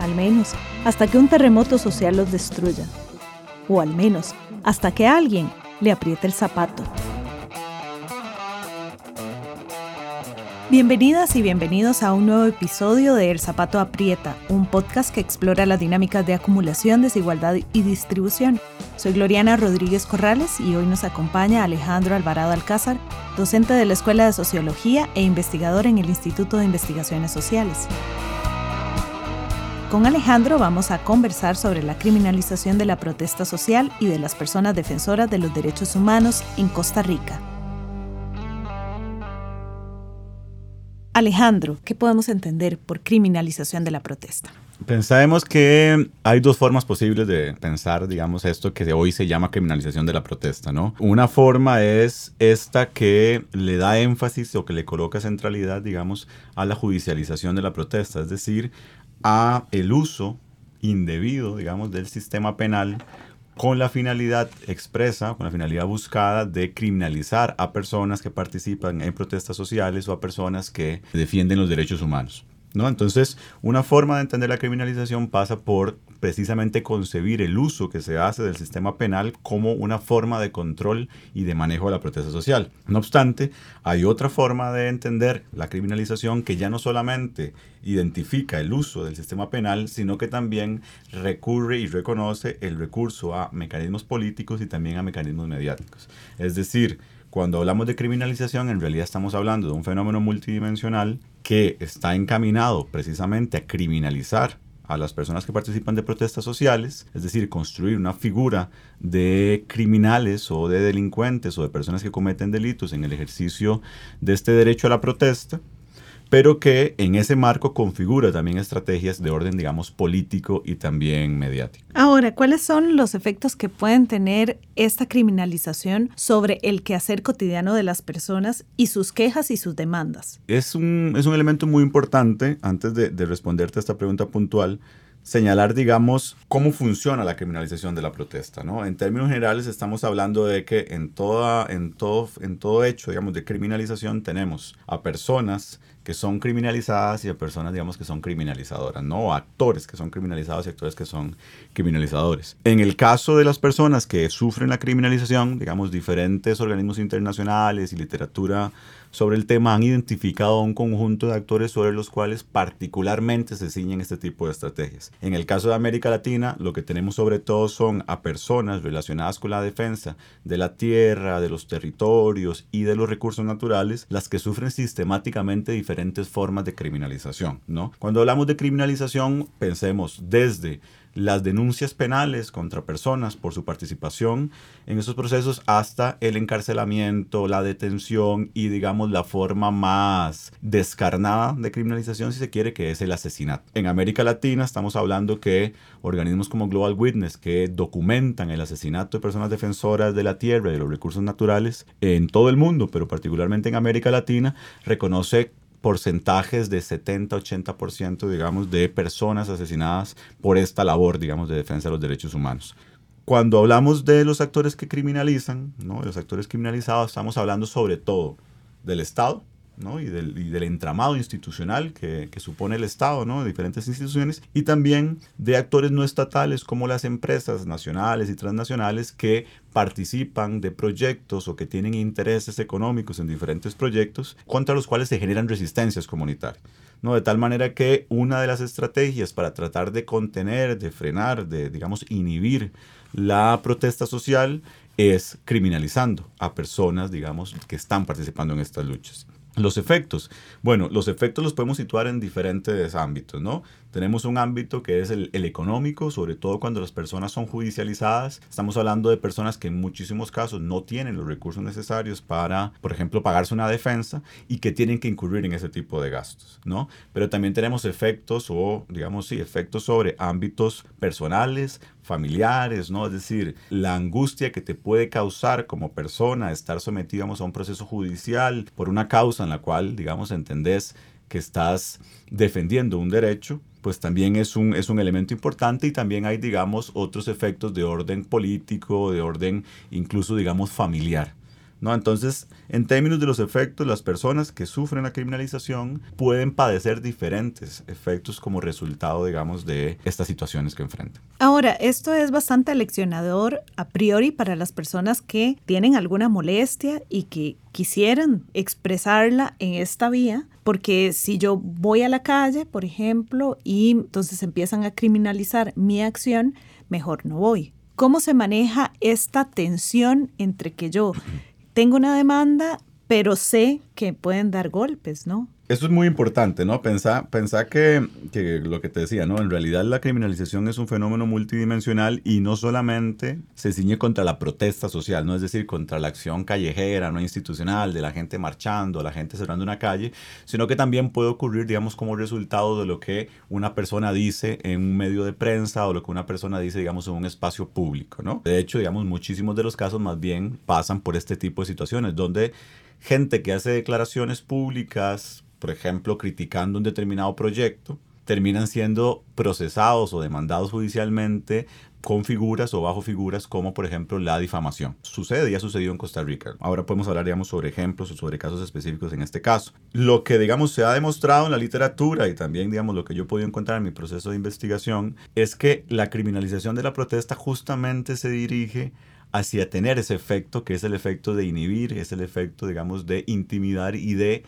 al menos hasta que un terremoto social los destruya, o al menos hasta que alguien le apriete el zapato. Bienvenidas y bienvenidos a un nuevo episodio de El Zapato Aprieta, un podcast que explora las dinámicas de acumulación, desigualdad y distribución. Soy Gloriana Rodríguez Corrales y hoy nos acompaña Alejandro Alvarado Alcázar, docente de la Escuela de Sociología e investigador en el Instituto de Investigaciones Sociales. Con Alejandro vamos a conversar sobre la criminalización de la protesta social y de las personas defensoras de los derechos humanos en Costa Rica. Alejandro, ¿qué podemos entender por criminalización de la protesta? Pensamos que hay dos formas posibles de pensar, digamos, esto que hoy se llama criminalización de la protesta, ¿no? Una forma es esta que le da énfasis o que le coloca centralidad, digamos, a la judicialización de la protesta, es decir, a el uso indebido, digamos, del sistema penal con la finalidad expresa, con la finalidad buscada de criminalizar a personas que participan en protestas sociales o a personas que defienden los derechos humanos. ¿no? Entonces, una forma de entender la criminalización pasa por precisamente concebir el uso que se hace del sistema penal como una forma de control y de manejo de la protesta social. No obstante, hay otra forma de entender la criminalización que ya no solamente identifica el uso del sistema penal, sino que también recurre y reconoce el recurso a mecanismos políticos y también a mecanismos mediáticos. Es decir, cuando hablamos de criminalización, en realidad estamos hablando de un fenómeno multidimensional que está encaminado precisamente a criminalizar a las personas que participan de protestas sociales, es decir, construir una figura de criminales o de delincuentes o de personas que cometen delitos en el ejercicio de este derecho a la protesta, pero que en ese marco configura también estrategias de orden, digamos, político y también mediático. Ahora, ¿cuáles son los efectos que pueden tener esta criminalización sobre el quehacer cotidiano de las personas y sus quejas y sus demandas? Es un, es un elemento muy importante, antes de, de responderte a esta pregunta puntual, señalar, digamos, cómo funciona la criminalización de la protesta, ¿no? En términos generales estamos hablando de que en, toda, en, todo, en todo hecho, digamos, de criminalización tenemos a personas que son criminalizadas y a personas, digamos, que son criminalizadoras, ¿no? Actores que son criminalizados y actores que son criminalizadores. En el caso de las personas que sufren la criminalización, digamos, diferentes organismos internacionales y literatura sobre el tema han identificado un conjunto de actores sobre los cuales particularmente se ciñen este tipo de estrategias. En el caso de América Latina, lo que tenemos sobre todo son a personas relacionadas con la defensa de la tierra, de los territorios y de los recursos naturales, las que sufren sistemáticamente diferentes formas de criminalización, ¿no? Cuando hablamos de criminalización, pensemos desde las denuncias penales contra personas por su participación en esos procesos hasta el encarcelamiento, la detención y digamos la forma más descarnada de criminalización si se quiere que es el asesinato. En América Latina estamos hablando que organismos como Global Witness que documentan el asesinato de personas defensoras de la tierra y de los recursos naturales en todo el mundo, pero particularmente en América Latina, reconoce porcentajes de 70-80%, digamos, de personas asesinadas por esta labor, digamos, de defensa de los derechos humanos. Cuando hablamos de los actores que criminalizan, ¿no? los actores criminalizados, estamos hablando sobre todo del Estado, y, del, entramado institucional que, supone el Estado, ¿no? diferentes instituciones, y también de actores no estatales como las empresas nacionales y transnacionales que participan de proyectos o que tienen intereses económicos en diferentes proyectos contra los cuales se generan resistencias comunitarias. ¿no? De tal manera que una de las estrategias para tratar de contener, de frenar, de, digamos, inhibir la protesta social es criminalizando a personas, digamos, que están participando en estas luchas. Los efectos. Bueno, los efectos los podemos situar en diferentes ámbitos, ¿no? Tenemos un ámbito que es el, económico, sobre todo cuando las personas son judicializadas. Estamos hablando de personas que en muchísimos casos no tienen los recursos necesarios para, por ejemplo, pagarse una defensa y que tienen que incurrir en ese tipo de gastos, ¿no? Pero también tenemos efectos o, digamos, sí, efectos sobre ámbitos personales, familiares, ¿no? Es decir, la angustia que te puede causar como persona estar sometido a un proceso judicial por una causa en la cual, digamos, entendés que estás defendiendo un derecho, pues también es un, es un elemento importante y también hay, digamos, otros efectos de orden político, de orden incluso, digamos, familiar. ¿No? Entonces, en términos de los efectos, las personas que sufren la criminalización pueden padecer diferentes efectos como resultado, digamos, de estas situaciones que enfrentan. Ahora, esto es bastante leccionador a priori para las personas que tienen alguna molestia y que quisieran expresarla en esta vía, porque si yo voy a la calle, por ejemplo, y entonces empiezan a criminalizar mi acción, mejor no voy. ¿Cómo se maneja esta tensión entre que yo tengo una demanda, pero sé que pueden dar golpes, ¿no? Eso es muy importante, ¿no? Pensar que, que, lo que te decía, ¿no? En realidad la criminalización es un fenómeno multidimensional y no solamente se ciñe contra la protesta social, ¿no? Es decir, contra la acción callejera, no institucional, de la gente marchando, la gente cerrando una calle, sino que también puede ocurrir, digamos, como resultado de lo que una persona dice en un medio de prensa o lo que una persona dice, digamos, en un espacio público, ¿no? De hecho, digamos, muchísimos de los casos más bien pasan por este tipo de situaciones, donde gente que hace declaraciones públicas, por ejemplo, criticando un determinado proyecto, terminan siendo procesados o demandados judicialmente con figuras o bajo figuras como por ejemplo la difamación. Sucede y ha sucedido en Costa Rica. Ahora podemos hablar digamos sobre ejemplos o sobre casos específicos en este caso. Lo que digamos se ha demostrado en la literatura y también digamos lo que yo he podido encontrar en mi proceso de investigación es que la criminalización de la protesta justamente se dirige hacia tener ese efecto que es el efecto de inhibir, es el efecto digamos de intimidar y de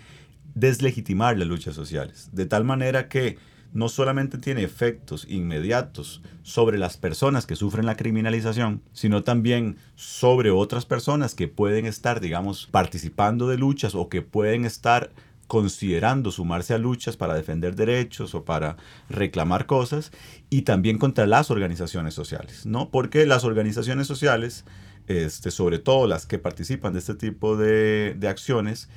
deslegitimar las luchas sociales, de tal manera que no solamente tiene efectos inmediatos sobre las personas que sufren la criminalización, sino también sobre otras personas que pueden estar, digamos, participando de luchas o que pueden estar considerando sumarse a luchas para defender derechos o para reclamar cosas, y también contra las organizaciones sociales, ¿no? Porque las organizaciones sociales, este, sobre todo las que participan de este tipo de, de acciones,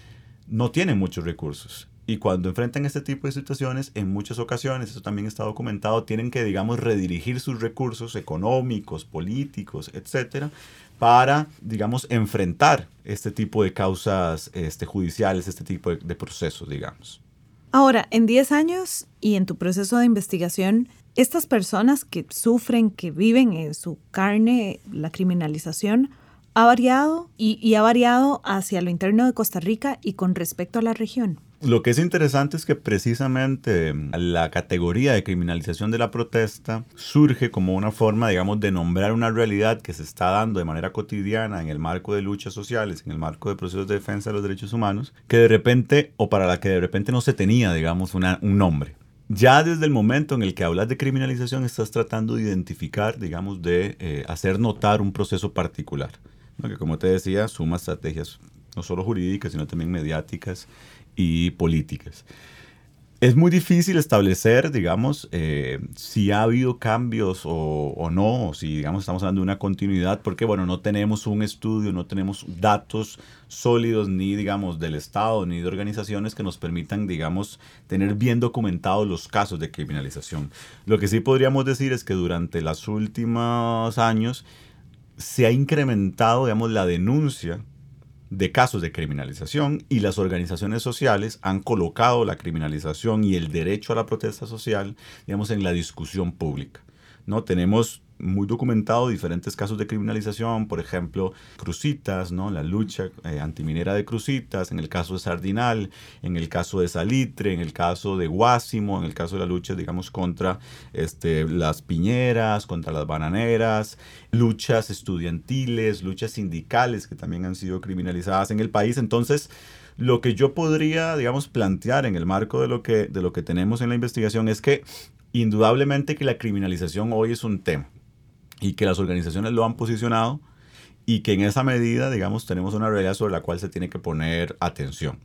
no tienen muchos recursos. Y cuando enfrentan este tipo de situaciones, en muchas ocasiones, eso también está documentado, tienen que, digamos, redirigir sus recursos económicos, políticos, etcétera, para, digamos, enfrentar este tipo de causas este, judiciales, este tipo de, de procesos, digamos. Ahora, en 10 años y en tu proceso de investigación, estas personas que sufren, que viven en su carne la criminalización, ha variado y, ha variado hacia lo interno de Costa Rica y con respecto a la región. Lo que es interesante es que precisamente la categoría de criminalización de la protesta surge como una forma, digamos, de nombrar una realidad que se está dando de manera cotidiana en el marco de luchas sociales, en el marco de procesos de defensa de los derechos humanos, que de repente, o para la que de repente no se tenía, digamos, un nombre. Ya desde el momento en el que hablas de criminalización estás tratando de identificar, digamos, de eh, hacer notar un proceso particular que como te decía, suma estrategias no solo jurídicas, sino también mediáticas y políticas. Es muy difícil establecer, digamos, eh, si ha habido cambios o, o, no, o si, digamos, estamos hablando de una continuidad, porque, bueno, no tenemos un estudio, no tenemos datos sólidos ni, digamos, del Estado ni de organizaciones que nos permitan, digamos, tener bien documentados los casos de criminalización. Lo que sí podríamos decir es que durante los últimos años se ha incrementado, digamos, la denuncia de casos de criminalización y las organizaciones sociales han colocado la criminalización y el derecho a la protesta social, digamos, en la discusión pública. ¿no? Tenemos muy documentado diferentes casos de criminalización, por ejemplo, Crucitas, ¿no? la lucha eh, antiminera de Crucitas, en el caso de Sardinal, en el caso de Salitre, en el caso de Guásimo, en el caso de la lucha, digamos, contra este, las piñeras, contra las bananeras, luchas estudiantiles, luchas sindicales que también han sido criminalizadas en el país. Entonces, lo que yo podría, digamos, plantear en el marco de lo que, de lo que tenemos en la investigación es que indudablemente que la criminalización hoy es un tema y que las organizaciones lo han posicionado y que en esa medida, digamos, tenemos una realidad sobre la cual se tiene que poner atención.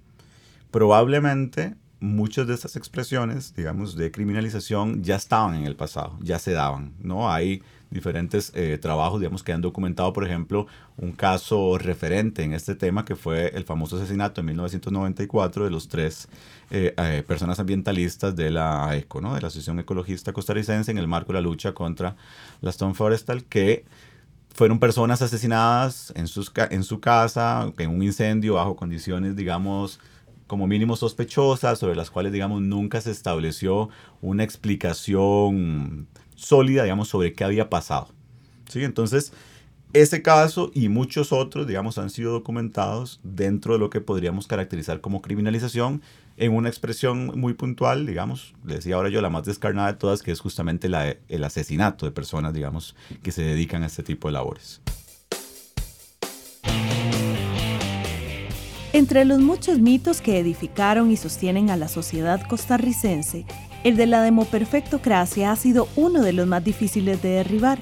Probablemente muchas de estas expresiones, digamos, de criminalización ya estaban en el pasado, ya se daban, ¿no? Hay diferentes eh, trabajos, digamos, que han documentado, por ejemplo, un caso referente en este tema que fue el famoso asesinato en 1994 de los tres eh, eh, personas ambientalistas de la AECO, ¿no? De la Asociación Ecologista Costarricense en el marco de la lucha contra la Stone Forestal, que fueron personas asesinadas en, sus, en su casa, en un incendio, bajo condiciones, digamos, como mínimo sospechosas, sobre las cuales, digamos, nunca se estableció una explicación sólida, digamos, sobre qué había pasado. ¿Sí? Entonces, ese caso y muchos otros, digamos, han sido documentados dentro de lo que podríamos caracterizar como criminalización en una expresión muy puntual, digamos, le decía ahora yo la más descarnada de todas, que es justamente el asesinato de personas, digamos, que se dedican a este tipo de labores. Entre los muchos mitos que edificaron y sostienen a la sociedad costarricense, el de la demoperfectocracia ha sido uno de los más difíciles de derribar.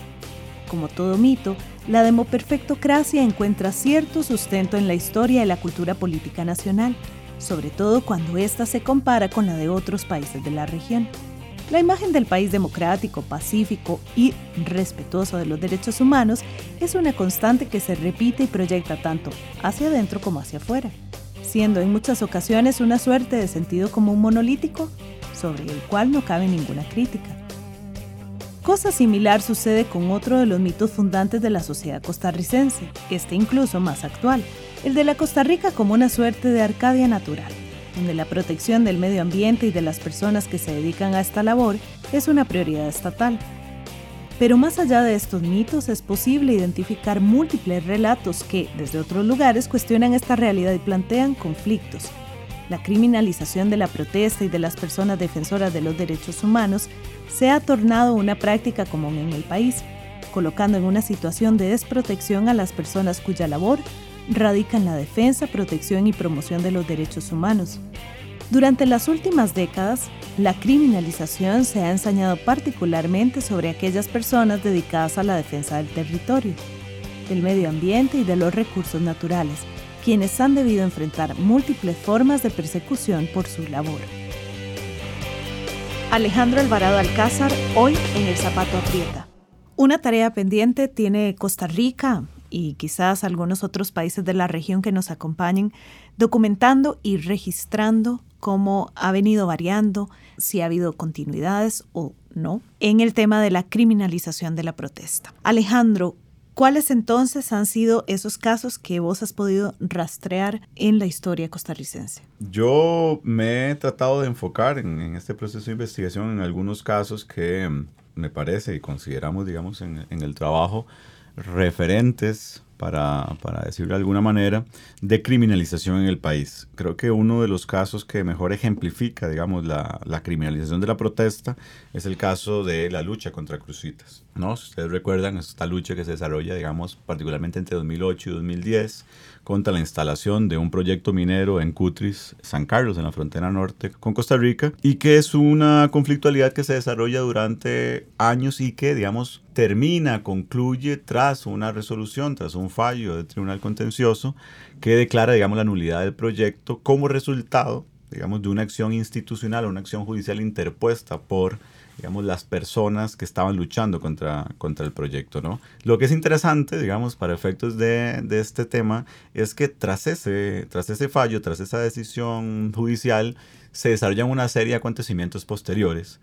Como todo mito, la demoperfectocracia encuentra cierto sustento en la historia y la cultura política nacional, sobre todo cuando ésta se compara con la de otros países de la región. La imagen del país democrático, pacífico y respetuoso de los derechos humanos es una constante que se repite y proyecta tanto hacia adentro como hacia afuera, siendo en muchas ocasiones una suerte de sentido común monolítico sobre el cual no cabe ninguna crítica. Cosa similar sucede con otro de los mitos fundantes de la sociedad costarricense, este incluso más actual, el de la Costa Rica como una suerte de Arcadia natural, donde la protección del medio ambiente y de las personas que se dedican a esta labor es una prioridad estatal. Pero más allá de estos mitos es posible identificar múltiples relatos que, desde otros lugares, cuestionan esta realidad y plantean conflictos, la criminalización de la protesta y de las personas defensoras de los derechos humanos se ha tornado una práctica común en el país, colocando en una situación de desprotección a las personas cuya labor radica en la defensa, protección y promoción de los derechos humanos. Durante las últimas décadas, la criminalización se ha ensañado particularmente sobre aquellas personas dedicadas a la defensa del territorio, del medio ambiente y de los recursos naturales, quienes han debido enfrentar múltiples formas de persecución por su labor. Alejandro Alvarado Alcázar, hoy en El Zapato Aprieta. Una tarea pendiente tiene Costa Rica y quizás algunos otros países de la región que nos acompañen, documentando y registrando cómo ha venido variando, si ha habido continuidades o no, en el tema de la criminalización de la protesta. Alejandro, ¿Cuáles entonces han sido esos casos que vos has podido rastrear en la historia costarricense? Yo me he tratado de enfocar en, este proceso de investigación en algunos casos que mm, me parece y consideramos, digamos, en, en el trabajo referentes para, para, decirlo de alguna manera, de criminalización en el país. Creo que uno de los casos que mejor ejemplifica, digamos, la, la criminalización de la protesta es el caso de la lucha contra Crucitas. ¿no? Si ustedes recuerdan, esta lucha que se desarrolla, digamos, particularmente entre 2008 y 2010, contra la instalación de un proyecto minero en Cutris, San Carlos, en la frontera norte con Costa Rica, y que es una conflictualidad que se desarrolla durante años y que, digamos, termina, concluye tras una resolución, tras un fallo del Tribunal Contencioso que declara, digamos, la nulidad del proyecto como resultado, digamos, de una acción institucional o una acción judicial interpuesta por digamos, las personas que estaban luchando contra, contra el proyecto, ¿no? Lo que es interesante, digamos, para efectos de, de, este tema, es que tras ese, tras ese fallo, tras esa decisión judicial, se desarrollan una serie de acontecimientos posteriores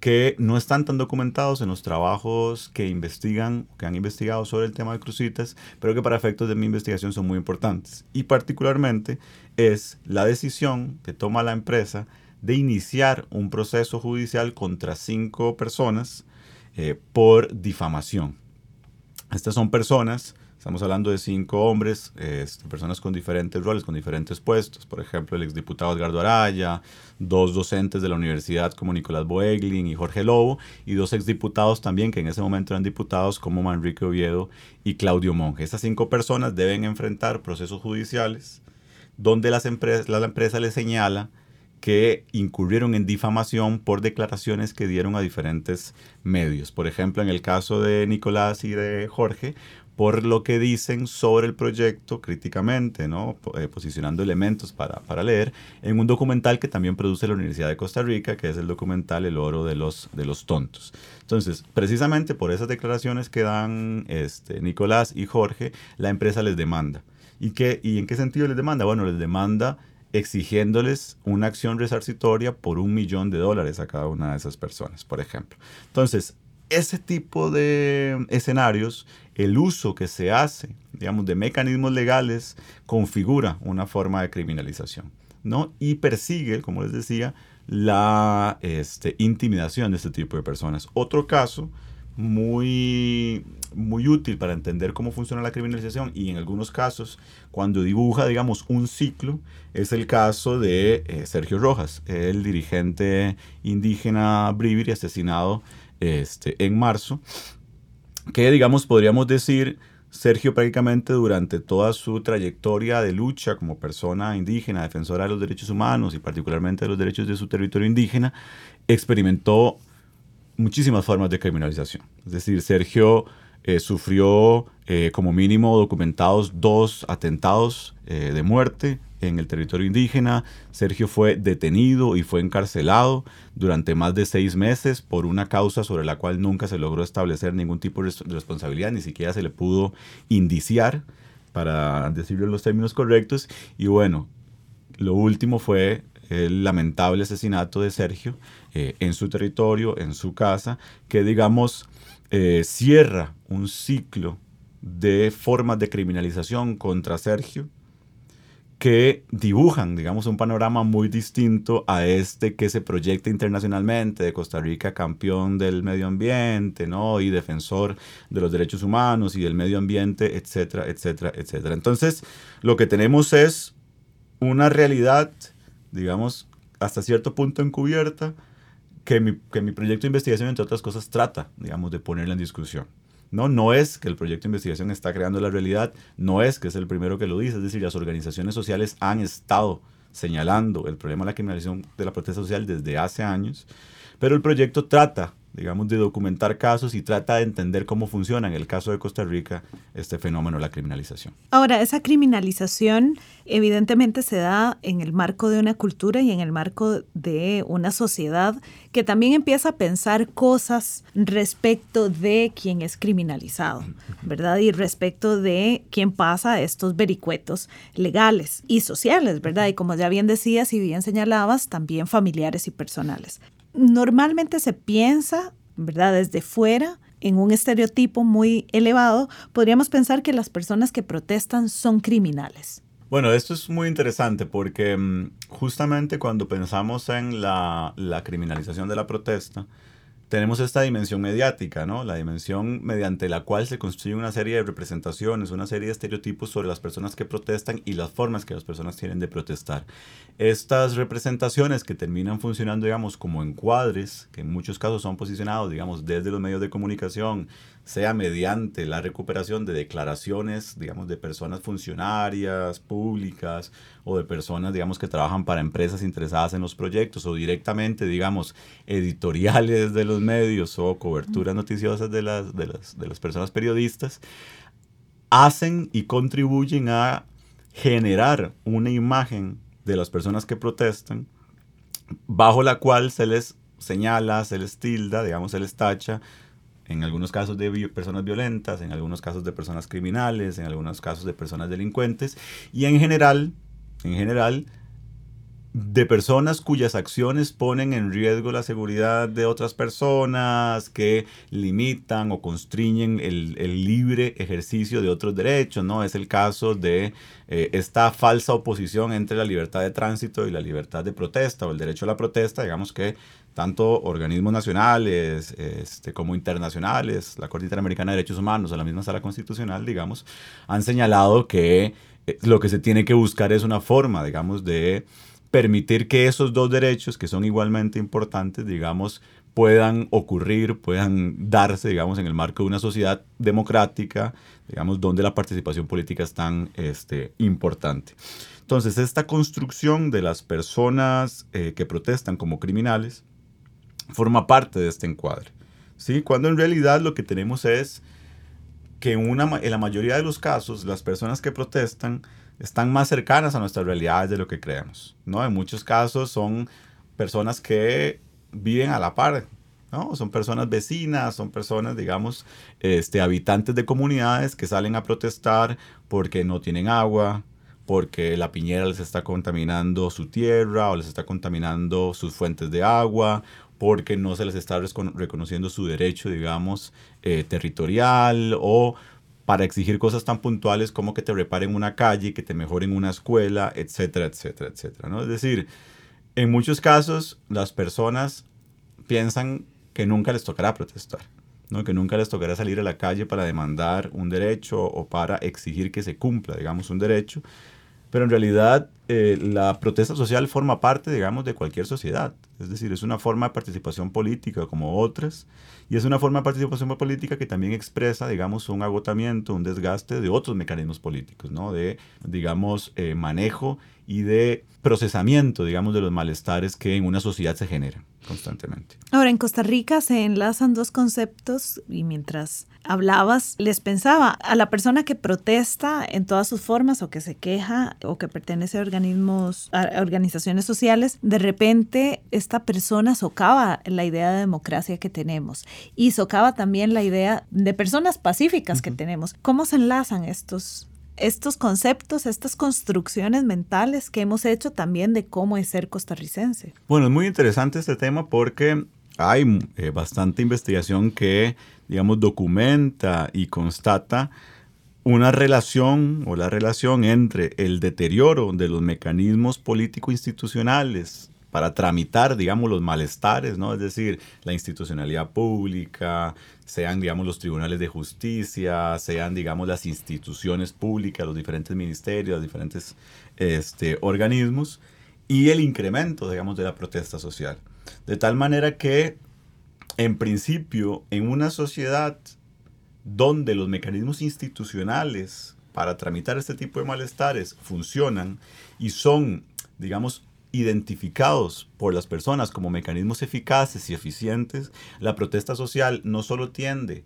que no están tan documentados en los trabajos que investigan, que han investigado sobre el tema de crucitas, pero que para efectos de mi investigación son muy importantes. Y particularmente es la decisión que toma la empresa de iniciar un proceso judicial contra cinco personas eh, por difamación. Estas son personas, estamos hablando de cinco hombres, personas con diferentes roles, con diferentes puestos. Por ejemplo, el exdiputado Edgardo Araya, dos docentes de la universidad como Nicolás Boeglin y Jorge Lobo, y dos exdiputados también que en ese momento eran diputados como Manrique Oviedo y Claudio Monge. Estas cinco personas deben enfrentar procesos judiciales donde las empresas, la empresa les señala que incurrieron en difamación por declaraciones que dieron a diferentes medios. Por ejemplo, en el caso de Nicolás y de Jorge, por lo que dicen sobre el proyecto críticamente, ¿no? Eh, posicionando elementos para, para, leer, en un documental que también produce la Universidad de Costa Rica, que es el documental El oro de los, de los tontos. Entonces, precisamente por esas declaraciones que dan este, Nicolás y Jorge, la empresa les demanda. ¿Y, qué, ¿Y en qué sentido les demanda? Bueno, les demanda exigiéndoles una acción resarcitoria por un millón de dólares a cada una de esas personas, por ejemplo. Entonces, ese tipo de escenarios, el uso que se hace, digamos, de mecanismos legales configura una forma de criminalización, ¿no? Y persigue, como les decía, la este, intimidación de este tipo de personas. Otro caso muy, muy útil para entender cómo funciona la criminalización y en algunos casos cuando dibuja, digamos, un ciclo, es el caso de eh, Sergio Rojas, el dirigente indígena Briviri asesinado este, en marzo, que digamos podríamos decir, Sergio prácticamente durante toda su trayectoria de lucha como persona indígena, defensora de los derechos humanos y particularmente de los derechos de su territorio indígena, experimentó muchísimas formas de criminalización. Es decir, Sergio eh, sufrió eh, como mínimo documentados dos atentados eh, de muerte en el territorio indígena. Sergio fue detenido y fue encarcelado durante más de seis meses por una causa sobre la cual nunca se logró establecer ningún tipo de responsabilidad, ni siquiera se le pudo indiciar, para decirlo en los términos correctos. Y bueno, lo último fue el lamentable asesinato de Sergio eh, en su territorio, en su casa, que digamos eh, cierra un ciclo de formas de criminalización contra Sergio que dibujan, digamos, un panorama muy distinto a este que se proyecta internacionalmente de Costa Rica campeón del medio ambiente, ¿no? Y defensor de los derechos humanos y del medio ambiente, etcétera, etcétera, etcétera. Entonces, lo que tenemos es una realidad, digamos, hasta cierto punto encubierta, que mi, que mi proyecto de investigación, entre otras cosas, trata, digamos, de ponerla en discusión. No, no es que el proyecto de investigación está creando la realidad, no es que es el primero que lo dice, es decir, las organizaciones sociales han estado señalando el problema de la criminalización de la protesta social desde hace años, pero el proyecto trata digamos, de documentar casos y trata de entender cómo funciona, en el caso de Costa Rica, este fenómeno la criminalización. Ahora, esa criminalización evidentemente se da en el marco de una cultura y en el marco de una sociedad que también empieza a pensar cosas respecto de quién es criminalizado, ¿verdad? Y respecto de quién pasa estos vericuetos legales y sociales, ¿verdad? Y como ya bien decías y bien señalabas, también familiares y personales normalmente se piensa, ¿verdad? Desde fuera, en un estereotipo muy elevado, podríamos pensar que las personas que protestan son criminales. Bueno, esto es muy interesante porque mm, justamente cuando pensamos en la, la criminalización de la protesta, tenemos esta dimensión mediática, ¿no? La dimensión mediante la cual se construye una serie de representaciones, una serie de estereotipos sobre las personas que protestan y las formas que las personas tienen de protestar. Estas representaciones que terminan funcionando, digamos, como encuadres, que en muchos casos son posicionados, digamos, desde los medios de comunicación, sea mediante la recuperación de declaraciones, digamos, de personas funcionarias, públicas, o de personas, digamos, que trabajan para empresas interesadas en los proyectos, o directamente, digamos, editoriales de los medios o coberturas noticiosas de las, de las, de las personas periodistas, hacen y contribuyen a generar una imagen de las personas que protestan, bajo la cual se les señala, se les tilda, digamos, se les tacha en algunos casos de personas violentas, en algunos casos de personas criminales, en algunos casos de personas delincuentes y en general, en general, de personas cuyas acciones ponen en riesgo la seguridad de otras personas, que limitan o constriñen el, libre ejercicio de otros derechos, ¿no? Es el caso de eh, esta falsa oposición entre la libertad de tránsito y la libertad de protesta o el derecho a la protesta, digamos que tanto organismos nacionales este, como internacionales, la Corte Interamericana de Derechos Humanos o la misma Sala Constitucional, digamos, han señalado que eh, lo que se tiene que buscar es una forma, digamos, de permitir que esos dos derechos, que son igualmente importantes, digamos, puedan ocurrir, puedan darse, digamos, en el marco de una sociedad democrática, digamos, donde la participación política es tan este, importante. Entonces, esta construcción de las personas eh, que protestan como criminales, forma parte de este encuadre. ¿sí? Cuando en realidad lo que tenemos es que una, en la mayoría de los casos las personas que protestan están más cercanas a nuestras realidades de lo que creemos, ¿no? En muchos casos son personas que viven a la par, ¿no? Son personas vecinas, son personas, digamos, este, habitantes de comunidades que salen a protestar porque no tienen agua, porque la piñera les está contaminando su tierra o les está contaminando sus fuentes de agua, porque no se les está reconociendo su derecho, digamos, eh, territorial o para exigir cosas tan puntuales como que te reparen una calle, que te mejoren una escuela, etcétera, etcétera, etcétera. ¿no? Es decir, en muchos casos las personas piensan que nunca les tocará protestar, que nunca les tocará salir a la calle para demandar un derecho o para exigir que se cumpla, digamos, un derecho. Pero en realidad eh, la protesta social forma parte, digamos, de cualquier sociedad. Es decir, es una forma de participación política como otras, y es una forma de participación política que también expresa, digamos, un agotamiento, un desgaste de otros mecanismos políticos, ¿no? De, digamos, eh, manejo y de procesamiento, digamos, de los malestares que en una sociedad se generan constantemente. Ahora, en Costa Rica se enlazan dos conceptos y mientras hablabas, les pensaba a la persona que protesta en todas sus formas o que se queja o que pertenece a organismos, organizaciones sociales, de repente esta persona socava la idea de democracia que tenemos y socava también la idea de personas pacíficas que tenemos. ¿Cómo se enlazan estos estos conceptos, estas construcciones mentales que hemos hecho también de cómo es ser costarricense. Bueno, es muy interesante este tema porque hay eh, bastante investigación que, digamos, documenta y constata una relación o la relación entre el deterioro de los mecanismos político-institucionales para tramitar, digamos, los malestares, ¿no? Es decir, la institucionalidad pública, sean, digamos, los tribunales de justicia, sean, digamos, las instituciones públicas, los diferentes ministerios, los diferentes este, organismos, y el incremento, digamos, de la protesta social. De tal manera que, en principio, en una sociedad donde los mecanismos institucionales para tramitar este tipo de malestares funcionan y son, digamos, identificados por las personas como mecanismos eficaces y eficientes, la protesta social no solo tiende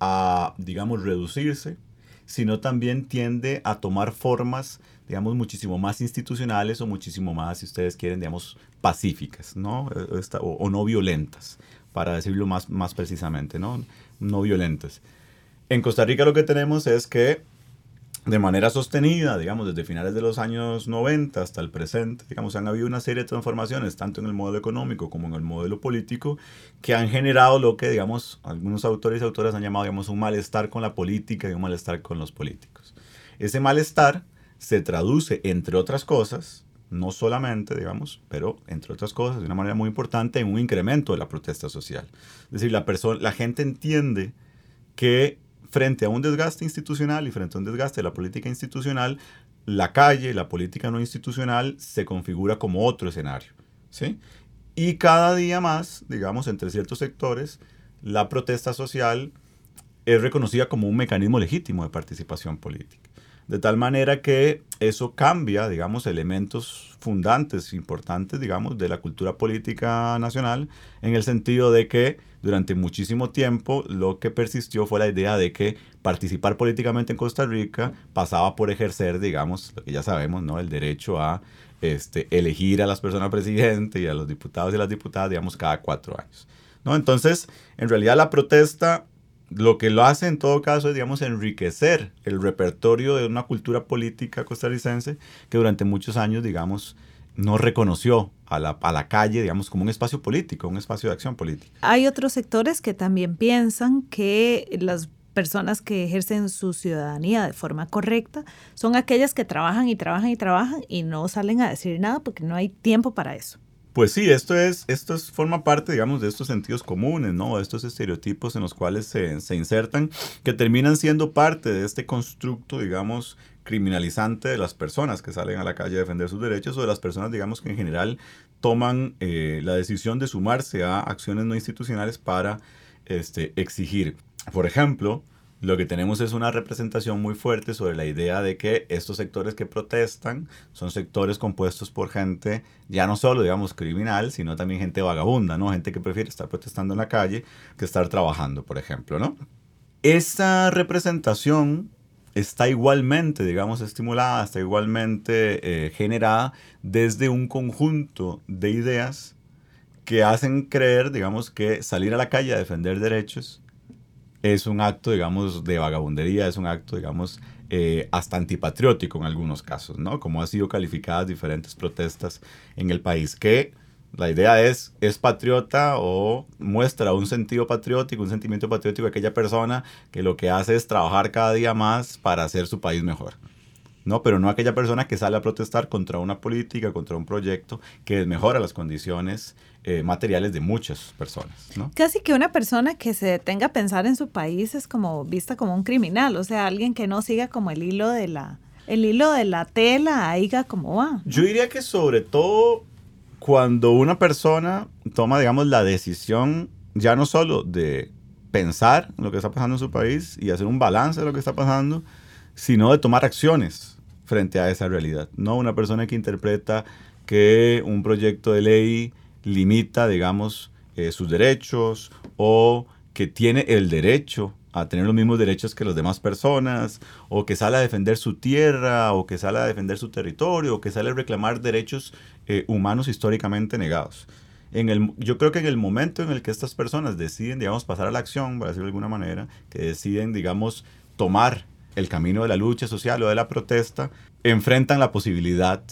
a, digamos, reducirse, sino también tiende a tomar formas, digamos, muchísimo más institucionales o muchísimo más, si ustedes quieren, digamos, pacíficas, ¿no? O, o no violentas, para decirlo más, más precisamente, ¿no? No violentas. En Costa Rica lo que tenemos es que de manera sostenida, digamos, desde finales de los años 90 hasta el presente, digamos, han habido una serie de transformaciones, tanto en el modelo económico como en el modelo político, que han generado lo que, digamos, algunos autores y autoras han llamado, digamos, un malestar con la política y un malestar con los políticos. Ese malestar se traduce, entre otras cosas, no solamente, digamos, pero entre otras cosas, de una manera muy importante, en un incremento de la protesta social. Es decir, la, la gente entiende que frente a un desgaste institucional y frente a un desgaste de la política institucional, la calle, la política no institucional, se configura como otro escenario. ¿sí? Y cada día más, digamos, entre ciertos sectores, la protesta social es reconocida como un mecanismo legítimo de participación política. De tal manera que eso cambia, digamos, elementos fundantes, importantes, digamos, de la cultura política nacional, en el sentido de que durante muchísimo tiempo lo que persistió fue la idea de que participar políticamente en Costa Rica pasaba por ejercer, digamos, lo que ya sabemos, ¿no? El derecho a este, elegir a las personas presidentes y a los diputados y las diputadas, digamos, cada cuatro años. ¿no? Entonces, en realidad la protesta lo que lo hace en todo caso es, digamos, enriquecer el repertorio de una cultura política costarricense que durante muchos años, digamos, no reconoció a la, a la, calle, digamos, como un espacio político, un espacio de acción política. Hay otros sectores que también piensan que las personas que ejercen su ciudadanía de forma correcta son aquellas que trabajan y trabajan y trabajan y no salen a decir nada porque no hay tiempo para eso. Pues sí, esto es, esto es, forma parte, digamos, de estos sentidos comunes, ¿no? De estos estereotipos en los cuales se, se insertan, que terminan siendo parte de este constructo, digamos, criminalizante de las personas que salen a la calle a defender sus derechos o de las personas, digamos, que en general toman eh, la decisión de sumarse a acciones no institucionales para este, exigir. Por ejemplo, lo que tenemos es una representación muy fuerte sobre la idea de que estos sectores que protestan son sectores compuestos por gente ya no solo, digamos, criminal, sino también gente vagabunda, ¿no? Gente que prefiere estar protestando en la calle que estar trabajando, por ejemplo, ¿no? esa representación está igualmente, digamos, estimulada, está igualmente eh, generada desde un conjunto de ideas que hacen creer, digamos, que salir a la calle a defender derechos es un acto, digamos, de vagabundería, es un acto, digamos, eh, hasta antipatriótico en algunos casos, ¿no? Como han sido calificadas diferentes protestas en el país, que la idea es, es patriota o muestra un sentido patriótico, un sentimiento patriótico de aquella persona que lo que hace es trabajar cada día más para hacer su país mejor. ¿no? Pero no aquella persona que sale a protestar contra una política, contra un proyecto que mejora las condiciones eh, materiales de muchas personas. ¿no? Casi que una persona que se detenga a pensar en su país es como vista como un criminal, o sea, alguien que no siga como el hilo de la, el hilo de la tela, aiga como va. Yo diría que sobre todo cuando una persona toma, digamos, la decisión ya no solo de pensar en lo que está pasando en su país y hacer un balance de lo que está pasando, sino de tomar acciones frente a esa realidad. No una persona que interpreta que un proyecto de ley limita, digamos, eh, sus derechos o que tiene el derecho a tener los mismos derechos que las demás personas, o que sale a defender su tierra, o que sale a defender su territorio, o que sale a reclamar derechos eh, humanos históricamente negados. En el, yo creo que en el momento en el que estas personas deciden, digamos, pasar a la acción, por decirlo de alguna manera, que deciden, digamos, tomar el camino de la lucha social o de la protesta, enfrentan la posibilidad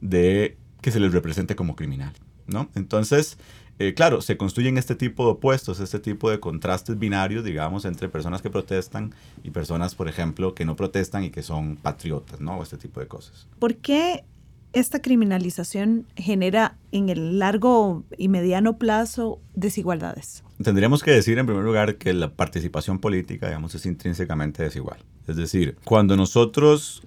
de que se les represente como criminal, ¿no? Entonces, eh, claro, se construyen este tipo de opuestos, este tipo de contrastes binarios, digamos, entre personas que protestan y personas, por ejemplo, que no protestan y que son patriotas, ¿no? Este tipo de cosas. ¿Por qué esta criminalización genera en el largo y mediano plazo desigualdades? Tendríamos que decir en primer lugar que la participación política, digamos, es intrínsecamente desigual. Es decir, cuando nosotros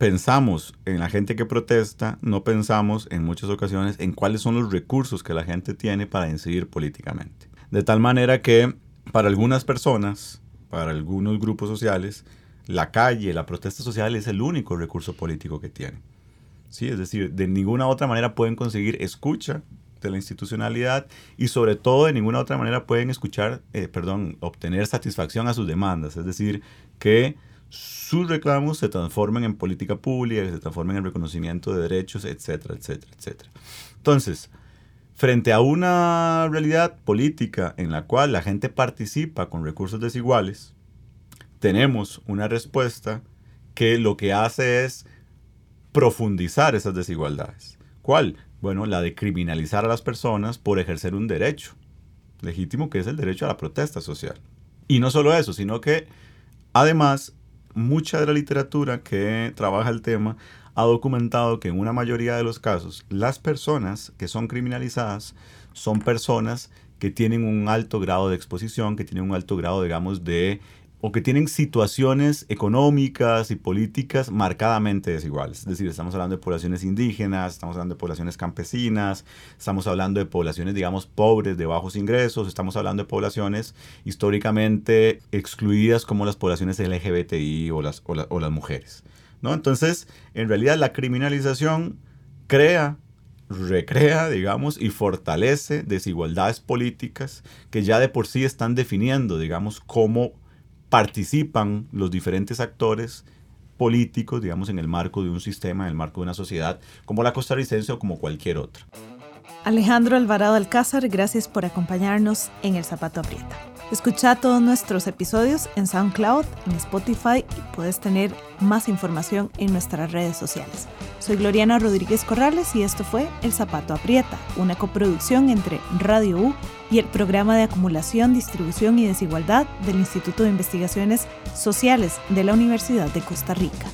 pensamos en la gente que protesta, no pensamos en muchas ocasiones en cuáles son los recursos que la gente tiene para incidir políticamente. De tal manera que para algunas personas, para algunos grupos sociales, la calle, la protesta social es el único recurso político que tienen. ¿Sí? Es decir, de ninguna otra manera pueden conseguir escucha de la institucionalidad y sobre todo de ninguna otra manera pueden escuchar, eh, perdón, obtener satisfacción a sus demandas. Es decir, que sus reclamos se transformen en política pública, que se transformen en reconocimiento de derechos, etcétera, etcétera, etcétera. Entonces, frente a una realidad política en la cual la gente participa con recursos desiguales, tenemos una respuesta que lo que hace es profundizar esas desigualdades. ¿Cuál? Bueno, la de criminalizar a las personas por ejercer un derecho legítimo que es el derecho a la protesta social. Y no solo eso, sino que además mucha de la literatura que trabaja el tema ha documentado que en una mayoría de los casos las personas que son criminalizadas son personas que tienen un alto grado de exposición, que tienen un alto grado, digamos, de o que tienen situaciones económicas y políticas marcadamente desiguales. Es decir, estamos hablando de poblaciones indígenas, estamos hablando de poblaciones campesinas, estamos hablando de poblaciones, digamos, pobres, de bajos ingresos, estamos hablando de poblaciones históricamente excluidas como las poblaciones LGBTI o las, o, o las mujeres. ¿no? Entonces, en realidad la criminalización crea recrea, digamos, y fortalece desigualdades políticas que ya de por sí están definiendo, digamos, cómo participan los diferentes actores políticos, digamos, en el marco de un sistema, en el marco de una sociedad, como la costarricense o como cualquier otra. Alejandro Alvarado Alcázar, gracias por acompañarnos en El Zapato Aprieta. Escucha todos nuestros episodios en SoundCloud, en Spotify y puedes tener más información en nuestras redes sociales. Soy Gloriana Rodríguez Corrales y esto fue El Zapato Aprieta, una coproducción entre Radio U y el Programa de Acumulación, Distribución y Desigualdad del Instituto de Investigaciones Sociales de la Universidad de Costa Rica.